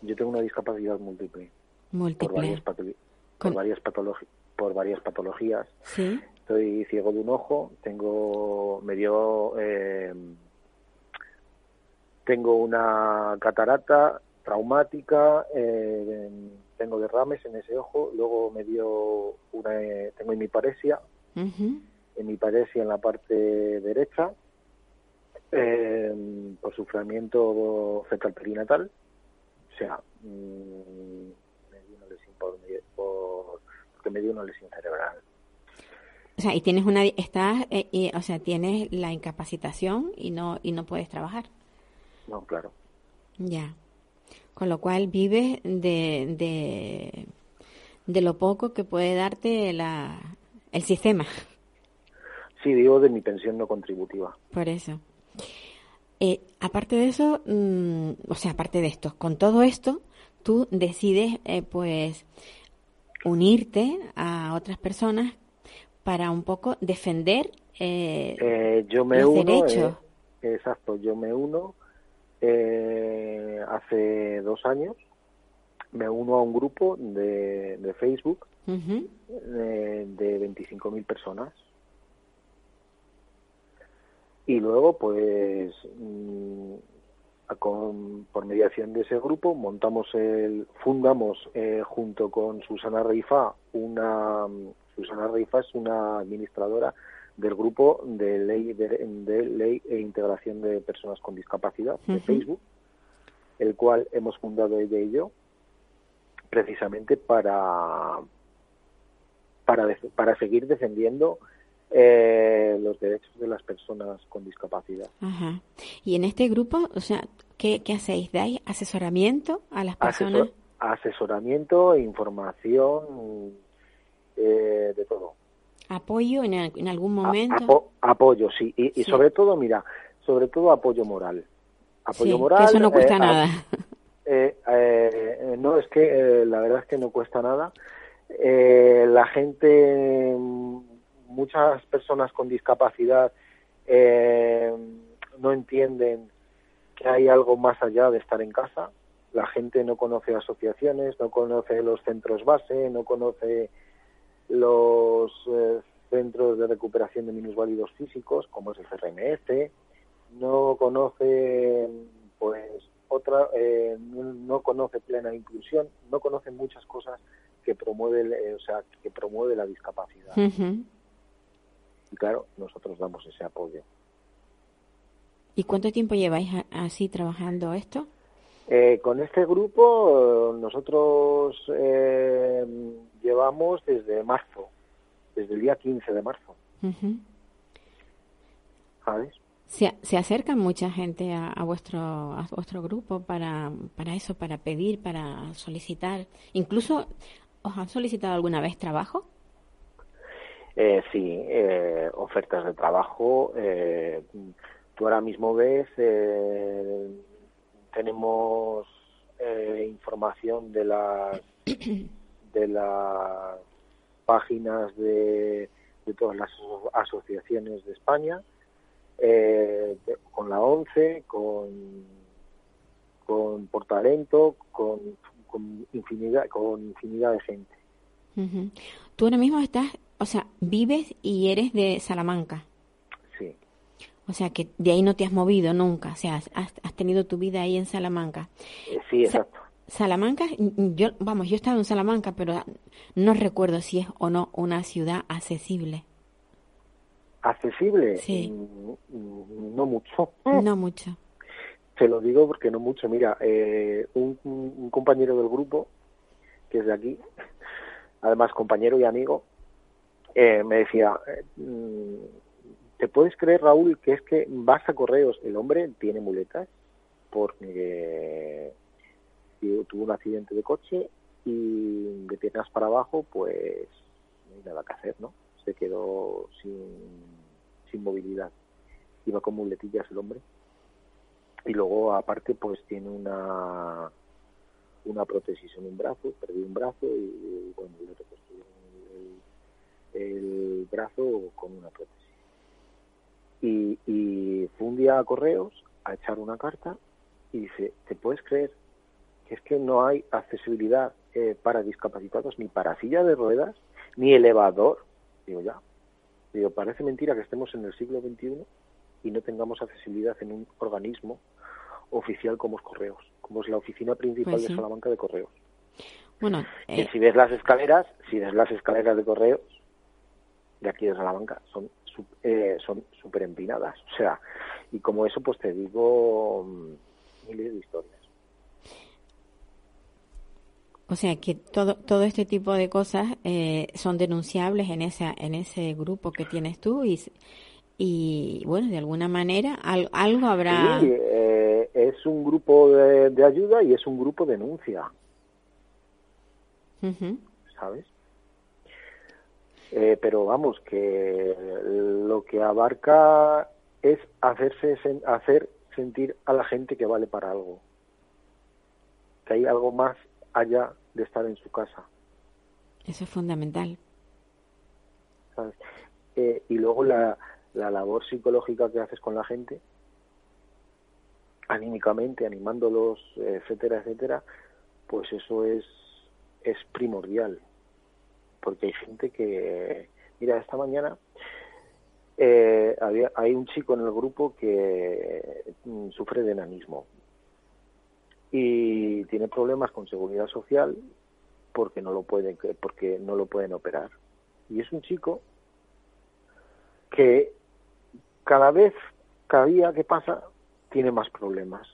Yo tengo una discapacidad múltiple por Múltiple. varias, patolo- Con- por varias, patologi- por varias patologías. Sí. Estoy ciego de un ojo, tengo medio eh, tengo una catarata traumática, eh, tengo derrames en ese ojo, luego me dio una eh, tengo hemiparesia, Ujú. hemiparesia en la parte derecha eh, por sufrimiento fetal perinatal, o sea, mm, me dio una lesión por, porque me dio una lesión cerebral. O sea, y tienes una, estás, eh, y- o sea, tienes la incapacitación y no, y no puedes trabajar. No, claro. Ya. Con lo cual vives de, de, de lo poco que puede darte la, el sistema. Sí, digo de mi pensión no contributiva. Por eso. Eh, aparte de eso, mm, o sea, aparte de esto, con todo esto, tú decides, eh, pues, unirte a otras personas para un poco defender eh, Eh, yo me los uno, derechos. eh, exacto, yo me uno eh, hace dos años, me uno a un grupo de, de Facebook eh, de 25.000 personas. Y luego, pues, mm, con- por mediación de ese grupo, montamos el, fundamos eh, junto con Susana Reifa una, Susana Reifa es una administradora del grupo de ley de, de ley e integración de personas con discapacidad de. Facebook, el cual hemos fundado ella y yo, precisamente para para para seguir defendiendo eh, los derechos de las personas con discapacidad. Ajá. Y en este grupo, o sea, ¿qué, qué hacéis? ¿Dais asesoramiento a las personas? Asesor- asesoramiento, información, eh, de todo. ¿Apoyo en, en algún momento? apo- apoyo, sí. Y, sobre todo, mira, sobre todo apoyo moral. Apoyo Sí, que moral. eso no cuesta eh, a- nada. [laughs] eh, eh, no, es que la verdad es que no cuesta nada. Eh, la gente, mm, muchas personas con discapacidad eh, no entienden que hay algo más allá de estar en casa. La gente no conoce asociaciones, no conoce los centros base, no conoce los eh, centros de recuperación de minusválidos físicos, como es el CRMF, no conoce pues otra eh, no, no conoce plena inclusión no conoce muchas cosas que promueve eh, o sea que promueve la discapacidad. Y claro nosotros damos ese apoyo ¿Y cuánto tiempo lleváis así trabajando esto? Eh, con este grupo eh, nosotros eh, llevamos desde marzo desde el día 15 de marzo Ujú. ¿sabes? ¿Se, se acerca mucha gente a, a vuestro a vuestro grupo para, para eso, para pedir, para solicitar? Incluso, ¿os han solicitado alguna vez trabajo? Eh, sí, eh, ofertas de trabajo. eh, tú ahora mismo ves, eh, tenemos eh, información de las de las páginas de, de todas las aso- asociaciones de España, eh, de- con la ONCE, con con Portalento, con, con infinidad de gente. Ujú. Tú ahora mismo estás, o sea, vives y eres de Salamanca. Sí. O sea, que de ahí no te has movido nunca. O sea, has, has tenido tu vida ahí en Salamanca. Eh, sí, Sa- exacto. Salamanca, mm, yo, vamos, yo he estado en Salamanca, pero no recuerdo si es o no una ciudad accesible. accesible. Sí. Mm, mm, No mucho. No mucho. Te lo digo porque no mucho. Mira, eh, un, un compañero del grupo, que es de aquí, [laughs] además compañero y amigo, eh, me decía, eh, mm, ¿te puedes creer, Raúl, que es que vas a correos? El hombre tiene muletas porque eh, tuvo un accidente de coche y de piernas para abajo, pues nada que hacer, ¿no? Se quedó sin, sin movilidad. Iba con muletillas el hombre. Y luego, aparte, pues tiene una una prótesis en un brazo, perdió un brazo y, bueno, le reconstruyeron el, el brazo con una prótesis. Y, y fue un día a correos a echar una carta y dice, ¿te puedes creer que es que no hay accesibilidad eh, para discapacitados ni para silla de ruedas ni elevador? Digo, ya. Digo, parece mentira que estemos en el siglo XXI y no tengamos accesibilidad en un organismo oficial como es Correos, como es la oficina principal Pues sí. de Salamanca de Correos. Bueno, Que eh, si ves las escaleras, si ves las escaleras de Correos de aquí de Salamanca, son eh, son súper empinadas. O sea, y como eso, pues te digo mm, miles de historias. o sea que todo todo este tipo de cosas eh, son denunciables en esa en ese grupo que tienes tú y y bueno de alguna manera al- algo habrá Sí, eh, es un grupo de, de ayuda y es un grupo de denuncia. ¿sabes? Eh, pero vamos, que lo que abarca es hacerse sen- hacer sentir a la gente que vale para algo, que hay algo más allá de estar en su casa, eso es fundamental ¿sabes? Eh, y luego la, la labor psicológica que haces con la gente, anímicamente, animándolos, etcétera, etcétera, pues eso es, es primordial. Porque hay gente que, mira, esta mañana eh, había, hay un chico en el grupo que mm, sufre de enanismo y tiene problemas con seguridad social porque no lo pueden porque no lo pueden operar. Y es un chico que cada vez cada día que pasa tiene más problemas.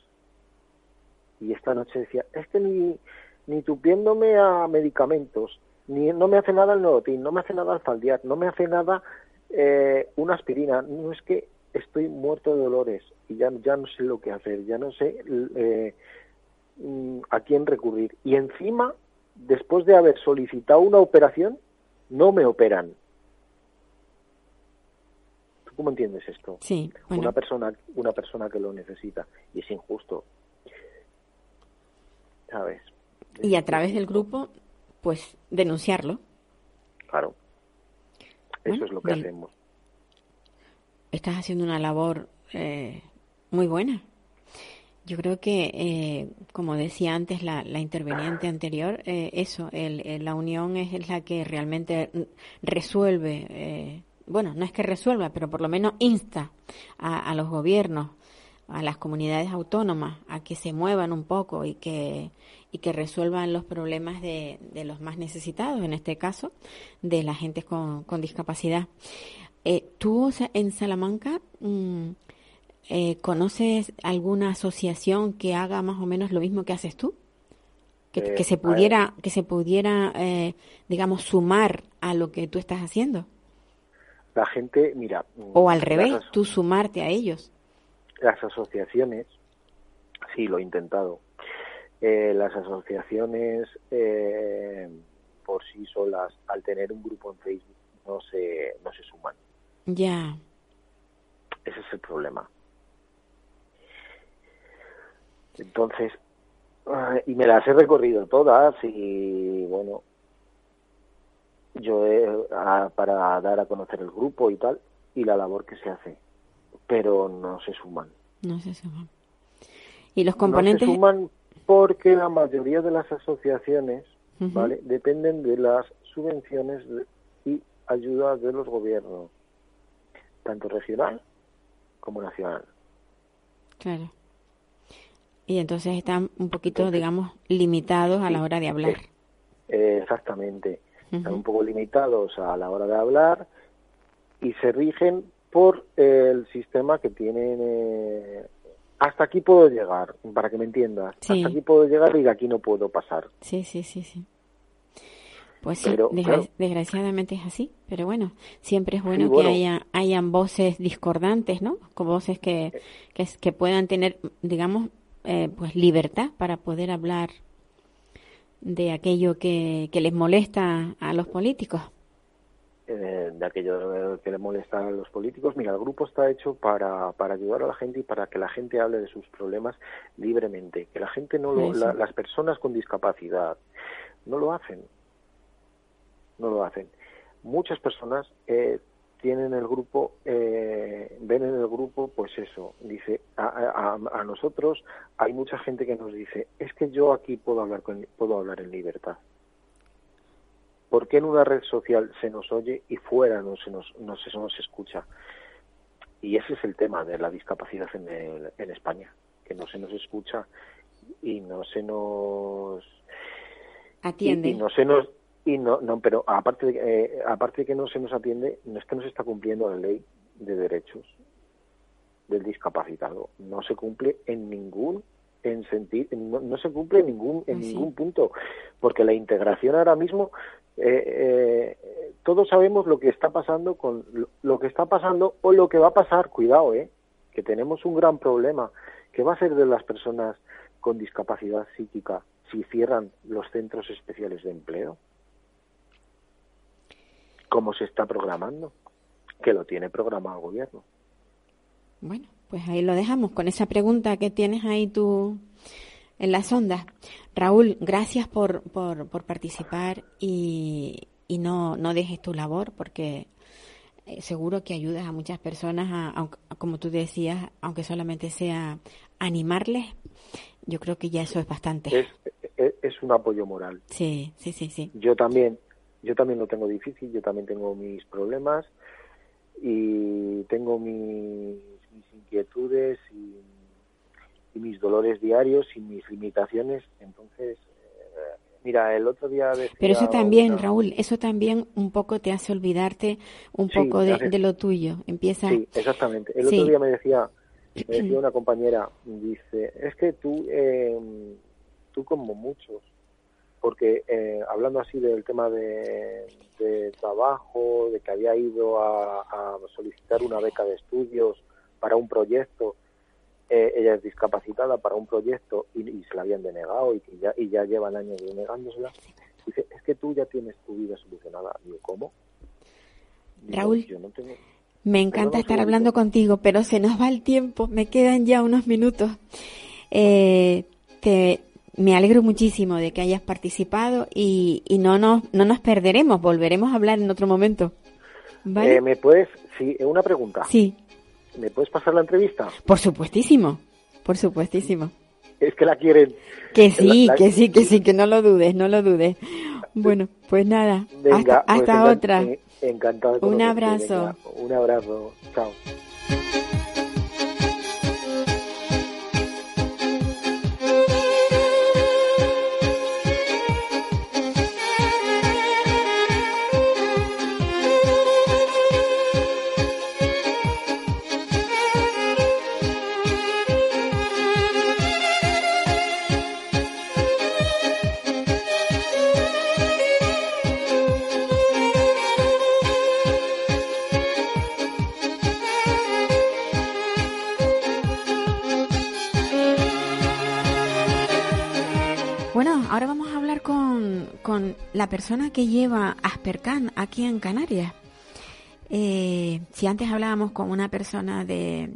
Y esta noche decía es que ni ni tupiéndome a medicamentos ni no me hace nada el Norotin no me hace nada el Faldiar no me hace nada eh, una aspirina. No es que estoy muerto de dolores y ya ya no sé lo que hacer ya no sé eh, mm, a quién recurrir. Y encima después de haber solicitado una operación no me operan. ¿Tú cómo entiendes esto? sí bueno. Una persona, una persona que lo necesita y es injusto, ¿sabes? y a través del grupo pues denunciarlo Claro. Eso Bueno, es lo que hacemos. estás haciendo una labor eh, muy buena. Yo creo que, eh, como decía antes la, la interveniente anterior, eh, eso, el, el- la unión es, la que realmente resuelve, eh, bueno, no es que resuelva, pero por lo menos insta a, a los gobiernos, a las comunidades autónomas, a que se muevan un poco y que, y que resuelvan los problemas de, de los más necesitados, en este caso, de la gente con, con discapacidad. Eh, ¿Tú o sea, en Salamanca mm, eh, conoces alguna asociación que haga más o menos lo mismo que haces tú? Que, Eh, que se ver. pudiera, que se pudiera, eh, digamos, sumar a lo que tú estás haciendo. La gente, mira. mm, O al revés, tú sumarte a ellos. Las asociaciones, sí, lo he intentado. Eh, las asociaciones eh, por sí solas, al tener un grupo en Facebook, no se, no se suman. Ya, Ese es el problema. Entonces, ah, y me las he recorrido todas y bueno, yo he, ah, para dar a conocer el grupo y tal, y la labor que se hace, pero no se suman. no se suman. Y los No componentes... se suman porque la mayoría de las asociaciones. ¿vale? Dependen de las subvenciones y ayudas de los gobiernos, tanto regional como nacional. Claro. Y entonces están un poquito, Entonces, digamos, limitados a la hora de hablar. Eh, exactamente. Están un poco limitados a la hora de hablar y se rigen por el sistema que tienen. eh, hasta aquí puedo llegar, para que me entiendas. Sí. Hasta aquí puedo llegar y de aquí no puedo pasar. Sí, sí, sí, sí. Pues sí, Pero, desgra- claro. desgraciadamente es así, pero bueno, siempre es bueno, Sí, bueno. que haya hayan voces discordantes, ¿no? Con voces que, que, es- que puedan tener, digamos, eh, pues libertad para poder hablar de aquello que, que les molesta a los políticos. Eh, de aquello que le molesta a los políticos. Mira, el grupo está hecho para, para ayudar a la gente y para que la gente hable de sus problemas libremente. Que la gente no lo, la- las personas con discapacidad no lo hacen. No lo hacen. Muchas personas eh, tienen el grupo, eh, ven en el grupo, pues eso, dice, a, a- a nosotros hay mucha gente que nos dice, es que yo aquí puedo hablar, con, puedo hablar en libertad. ¿Por qué en una red social se nos oye y fuera no se nos, no se nos escucha? Y ese es el tema de la discapacidad en, el- en España, que no se nos escucha y no se nos Atiende. y, y no se nos y no, no pero aparte de, eh, aparte de que no se nos atiende no es que no se está cumpliendo la ley de derechos del discapacitado no se cumple en ningún en sentido no, no se cumple en ningún en Ah, sí. ningún punto porque la integración ahora mismo eh, eh, todos sabemos lo que está pasando con lo, que está pasando o lo que va a pasar cuidado eh que tenemos un gran problema que va a ser de las personas con discapacidad psíquica si cierran los centros especiales de empleo. Cómo se está programando que lo tiene programado el gobierno. Bueno, pues ahí lo dejamos con esa pregunta que tienes ahí tú en las ondas. Raúl, gracias por, por, por participar y, y no, no dejes tu labor porque eh, seguro que ayudas a muchas personas, a, como tú decías, aunque solamente sea animarles. Yo creo que ya eso es bastante. es, es, es un apoyo moral Sí, sí, sí, sí. yo también yo también lo tengo difícil yo también tengo mis problemas y tengo mis, mis inquietudes y mis dolores diarios y mis limitaciones entonces eh, mira el otro día decía Pero eso también, una- Raúl, eso también un poco te hace olvidarte un Sí, poco de, hace- de lo tuyo. Empieza. Sí, exactamente. El Sí. otro día me decía, [clears throat] me decía una compañera, dice, es que tú, eh, tú como muchos, porque eh, hablando así del tema de, de trabajo, de que había ido a, a solicitar una beca de estudios para un proyecto, eh, ella es discapacitada para un proyecto y, y se la habían denegado y, que ya, y ya llevan años denegándosela. Dice, es que tú ya tienes tu vida solucionada. Digo, ¿cómo? Digo, Raúl. yo no tengo... Me encanta estar hablando contigo, pero se nos va el tiempo. Me quedan ya unos minutos. Eh, te, me alegro muchísimo de que hayas participado y, y no, nos, no nos perderemos. Volveremos a hablar en otro momento. ¿Vale? Eh, ¿Me puedes, sí, una pregunta? Sí, ¿Me puedes pasar la entrevista? por supuestísimo. Por supuestísimo. Es que la quieren. Que sí, La- la- que sí, que sí, que no lo dudes, no lo dudes. Bueno, pues nada. Venga, hasta pues encan- otra. eh, encantado. de Un abrazo. venga, un abrazo. Chao. La persona que lleva Aspercan aquí en Canarias. Eh, si antes hablábamos con una persona de,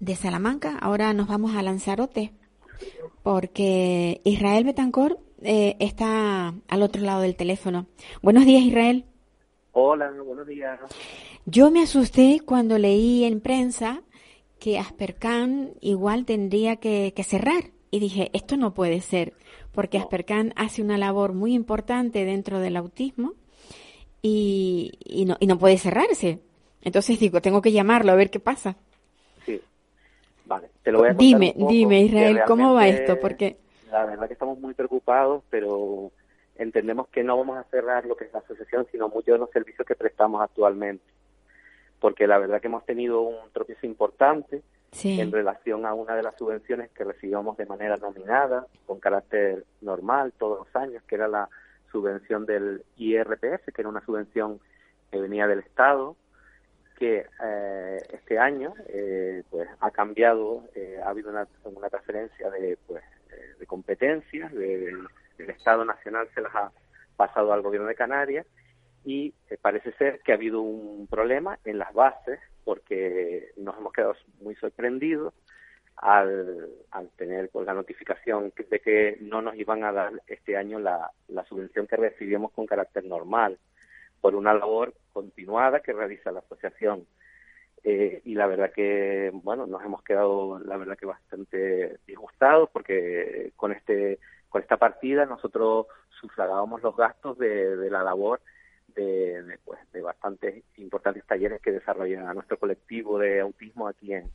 de Salamanca, ahora nos vamos a Lanzarote, porque Israel Betancor eh, está al otro lado del teléfono. Buenos días, Israel. Hola, buenos días. Yo me asusté cuando leí en prensa que Aspercan igual tendría que, que cerrar. Y dije, esto no puede ser, porque Aspercan hace una labor muy importante dentro del autismo y, y, no, y no puede cerrarse. Entonces digo, tengo que llamarlo a ver qué pasa. Sí. Vale, te lo voy a contar Dime, un poco, dime, Israel, ¿cómo va esto? Porque La verdad que estamos muy preocupados, pero entendemos que no vamos a cerrar lo que es la asociación, sino muchos de los servicios que prestamos actualmente. porque la verdad que hemos tenido un tropiezo importante en relación a una de las subvenciones que recibíamos de manera nominada, con carácter normal todos los años, que era la subvención del IRPF, que era una subvención que venía del Estado, que eh, este año eh, pues ha cambiado, eh, ha habido una, una transferencia de, pues, de competencias, del Estado Nacional se las ha pasado al Gobierno de Canarias y parece ser que ha habido un problema en las bases porque nos hemos quedado muy sorprendidos al, al tener pues, la notificación de que no nos iban a dar este año la, la subvención que recibíamos con carácter normal por una labor continuada que realiza la asociación. Eh, y la verdad que, bueno, nos hemos quedado, la verdad que bastante disgustados porque con este con esta partida nosotros sufragábamos los gastos de, de la labor de, de, pues, de bastantes importantes talleres que desarrolla nuestro colectivo de autismo aquí en,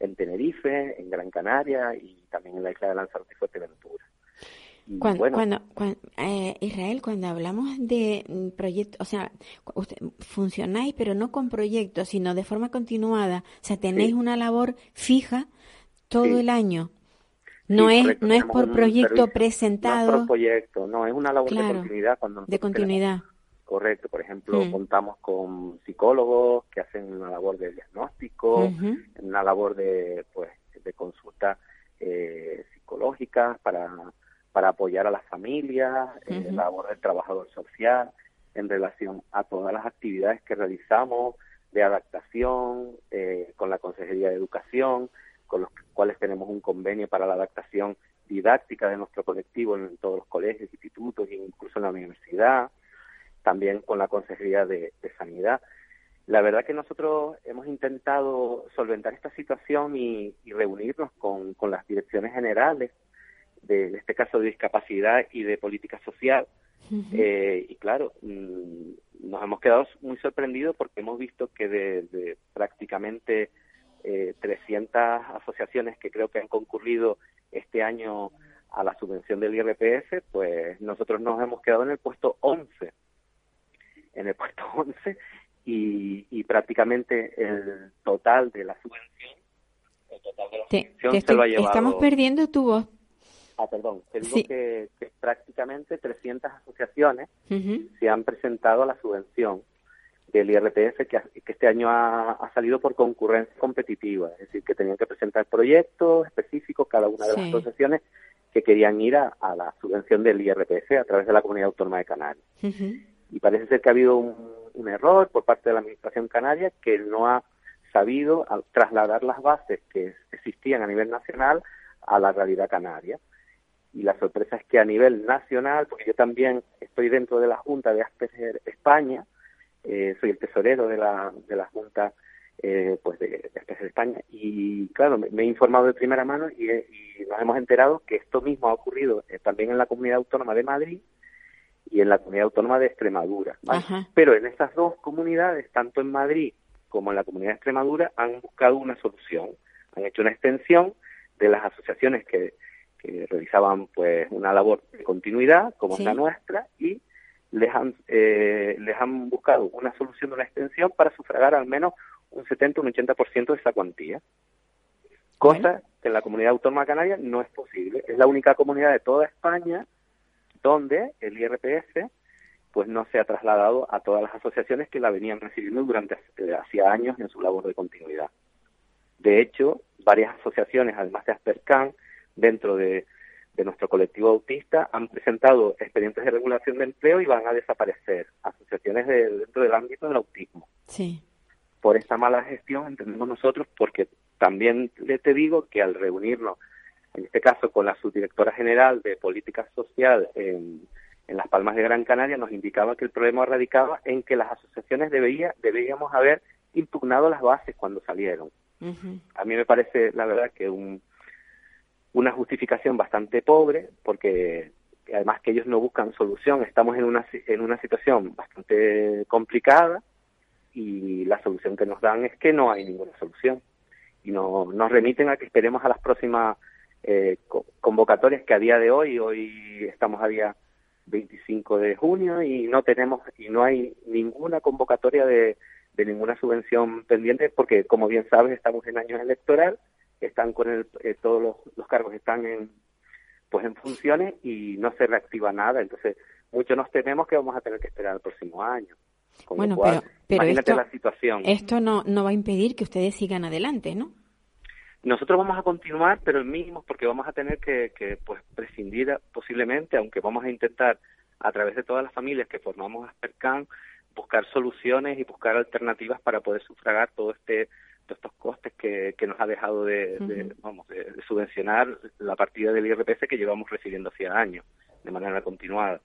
en Tenerife, en Gran Canaria y también en la isla de Lanzarote y Fuerteventura. Cuando, cuando, eh, Israel, cuando hablamos de mm, proyectos, o sea, usted, funcionáis, pero no con proyectos, sino de forma continuada, o sea, tenéis una labor fija todo el año. No es no es por proyecto presentado. No es por proyecto, no, es una labor de continuidad. Cuando de continuidad. Correcto, por ejemplo, contamos con psicólogos que hacen una labor de diagnóstico, una labor de, pues, de consulta eh, psicológica para para apoyar a las familias, en la labor del trabajador social, en relación a todas las actividades que realizamos de adaptación eh, con la Consejería de Educación, con los cuales tenemos un convenio para la adaptación didáctica de nuestro colectivo en todos los colegios, institutos e incluso en la universidad, también con la Consejería de, Sanidad. La verdad que nosotros hemos intentado solventar esta situación y, reunirnos con, con las direcciones generales de, en este caso de discapacidad y de política social. eh, y claro, mm, nos hemos quedado muy sorprendidos porque hemos visto que de, prácticamente eh, 300 asociaciones que creo que han concurrido este año a la subvención del IRPF, pues nosotros nos hemos quedado en el puesto 11. En el puesto 11 [laughs] y, y prácticamente el total de la subvención, el total de la subvención se lo ha llevado. Estamos perdiendo tu voz. Ah, perdón, te digo que, prácticamente 300 asociaciones se han presentado a la subvención del IRPF que, que este año ha, salido por concurrencia competitiva, es decir, que tenían que presentar proyectos específicos cada una de las asociaciones que querían ir a, la subvención del IRPF a través de la Comunidad Autónoma de Canarias. Y parece ser que ha habido un, error por parte de la Administración canaria que no ha sabido trasladar las bases que existían a nivel nacional a la realidad canaria. Y la sorpresa es que a nivel nacional, porque yo también estoy dentro de la Junta de Asperger España, eh, soy el tesorero de la, de la Junta eh, pues de, Asperger España, y claro, me, he informado de primera mano y, nos hemos enterado que esto mismo ha ocurrido eh, también en la Comunidad Autónoma de Madrid y en la Comunidad Autónoma de Extremadura. Pero en esas dos comunidades, tanto en Madrid como en la Comunidad de Extremadura, han buscado una solución, han hecho una extensión de las asociaciones que que realizaban pues una labor de continuidad como es la nuestra y les han eh, les han buscado una solución de una extensión para sufragar al menos un 70 un 80% de esa cuantía. Cosa que en la comunidad autónoma canaria no es posible. Es la única comunidad de toda España donde el IRPF pues no se ha trasladado a todas las asociaciones que la venían recibiendo durante hacía años en su labor de continuidad de hecho varias asociaciones además de Aspercan dentro de, nuestro colectivo autista han presentado expedientes de regulación de empleo y van a desaparecer asociaciones dentro del ámbito del autismo. Sí. Por esta mala gestión entendemos nosotros, porque también le te digo que al reunirnos, en este caso con la subdirectora general de política social en, en Las Palmas de Gran Canaria, nos indicaba que el problema radicaba en que las asociaciones debería, deberíamos haber impugnado las bases cuando salieron. A mí me parece, la verdad, que un, una justificación bastante pobre, porque además que ellos no buscan solución, estamos en una, en una situación bastante complicada y la solución que nos dan es que no hay ninguna solución. Y no, nos remiten a que esperemos a las próximas eh, convocatorias que a día de hoy, hoy estamos a día 25 de junio y no tenemos y no hay ninguna convocatoria de, de ninguna subvención pendiente porque, como bien sabes, estamos en año electoral, están con el, eh, todos los, los, cargos están en pues en funciones y no se reactiva nada. Entonces, muchos nos tememos que vamos a tener que esperar el próximo año. bueno, pero, esto, la situación. Esto no, no va a impedir que ustedes sigan adelante, ¿no? Nosotros vamos a continuar, pero en mínimos, porque vamos a tener que, que pues prescindir posiblemente, aunque vamos a intentar a través de todas las familias que formamos Aspercan, buscar soluciones y buscar alternativas para poder sufragar todo este todos estos costes que, que nos ha dejado de, vamos de, subvencionar la partida del IRPF que llevamos recibiendo hacía años de manera continuada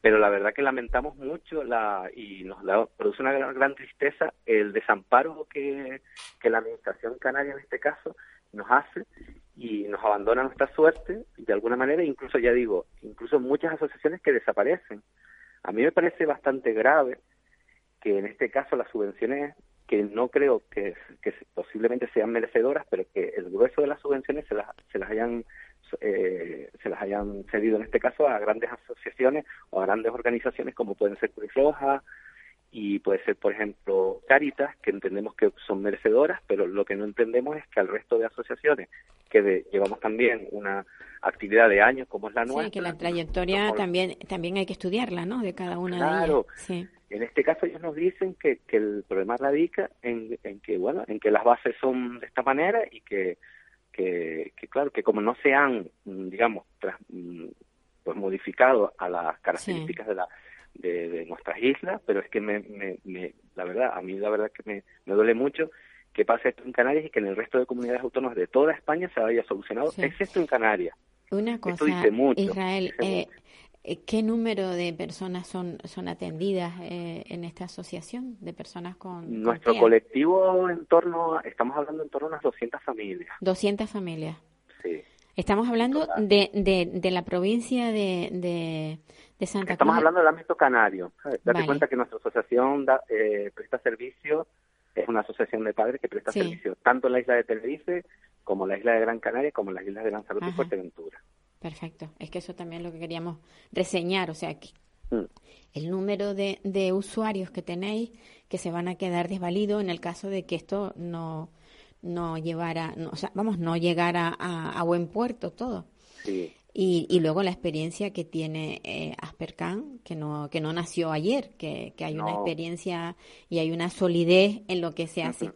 pero la verdad que lamentamos mucho la y nos produce una gran, tristeza el desamparo que, que la administración canaria en este caso nos hace y nos abandona nuestra suerte de alguna manera. Incluso ya digo incluso muchas asociaciones que desaparecen. A mí me parece bastante grave que en este caso las subvenciones que no creo que, que posiblemente sean merecedoras, pero que el grueso de las subvenciones se las, se las hayan eh, se las hayan cedido en este caso a grandes asociaciones o a grandes organizaciones como pueden ser Cruz Roja y puede ser, por ejemplo, Caritas, que entendemos que son merecedoras, pero lo que no entendemos es que al resto de asociaciones que llevamos también una actividad de años como es la nuestra. Sí, que la trayectoria también también hay que estudiarla, ¿no? De cada una de ellas. Sí. En este caso ellos nos dicen que, que el problema radica en, en, que bueno, en que las bases son de esta manera y que, que, claro, que como no se han, digamos, mm, pues modificado a las características de la de, nuestras islas, pero es que me, me, la verdad, a mí la verdad que me, me duele mucho que pase esto en Canarias y que en el resto de comunidades autónomas de toda España se haya solucionado, es excepto en Canarias. Una cosa, Israel, eh, ¿Qué número de personas son, son atendidas eh, en esta asociación de personas con Nuestro colectivo en torno, estamos hablando en torno a unas 200 familias. 200 familias. Sí. Estamos hablando de, de, de, la provincia de, de, de Santa Estamos hablando del ámbito canario. Date cuenta que nuestra asociación da, eh, presta servicio, es una asociación de padres que presta servicio tanto en la isla de Tenerife como en la isla de Gran Canaria como en las islas de Lanzarote y Fuerteventura. Perfecto. Es que eso también es lo que queríamos reseñar. O sea, que mm. el número de, de, usuarios que tenéis que se van a quedar desvalidos en el caso de que esto no, no llevara, no, o sea, vamos, no llegara a, buen puerto todo. Sí. Y, y, luego la experiencia que tiene eh, Aspercan, que no, que no nació ayer, que, que hay una experiencia y hay una solidez en lo que se hace.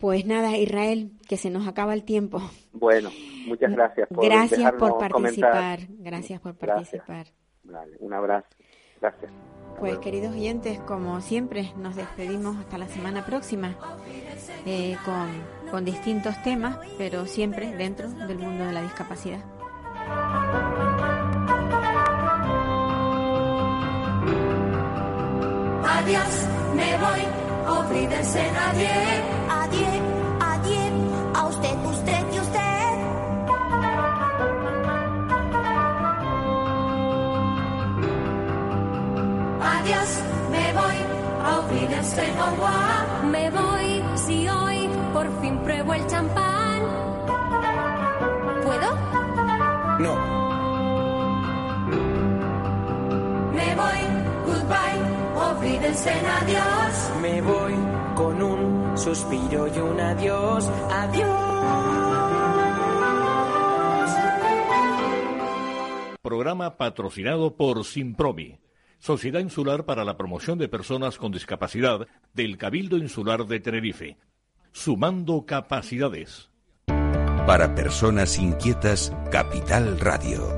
Pues nada, Israel, que se nos acaba el tiempo. Bueno, muchas gracias por Gracias por participar. Gracias por participar. un abrazo. Gracias. Pues queridos oyentes, como siempre, nos despedimos hasta la semana próxima eh, con, con distintos temas, pero siempre dentro del mundo de la discapacidad. Adiós, me voy, olvídense nadie Adiós, adiós, a usted, usted y usted. Adiós, me voy, olvídense no va. Me voy, si hoy por fin pruebo el champán. ¿Puedo? No. Adiós. Me voy con un suspiro y un adiós, adiós. Programa patrocinado por Simpromi, Sociedad Insular para la Promoción de Personas con Discapacidad del Cabildo Insular de Tenerife. Sumando capacidades. Para personas inquietas, Capital Radio.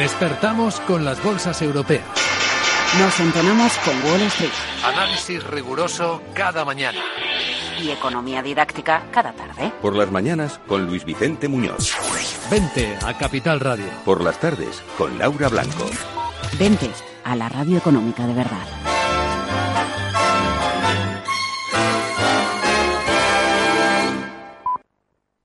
Despertamos con las bolsas europeas. Nos entonamos con Wall Street. Análisis riguroso cada mañana. Y economía didáctica cada tarde. Por las mañanas con Luis Vicente Muñoz. Vente a Capital Radio. Por las tardes con Laura Blanco. Vente a la radio económica de verdad.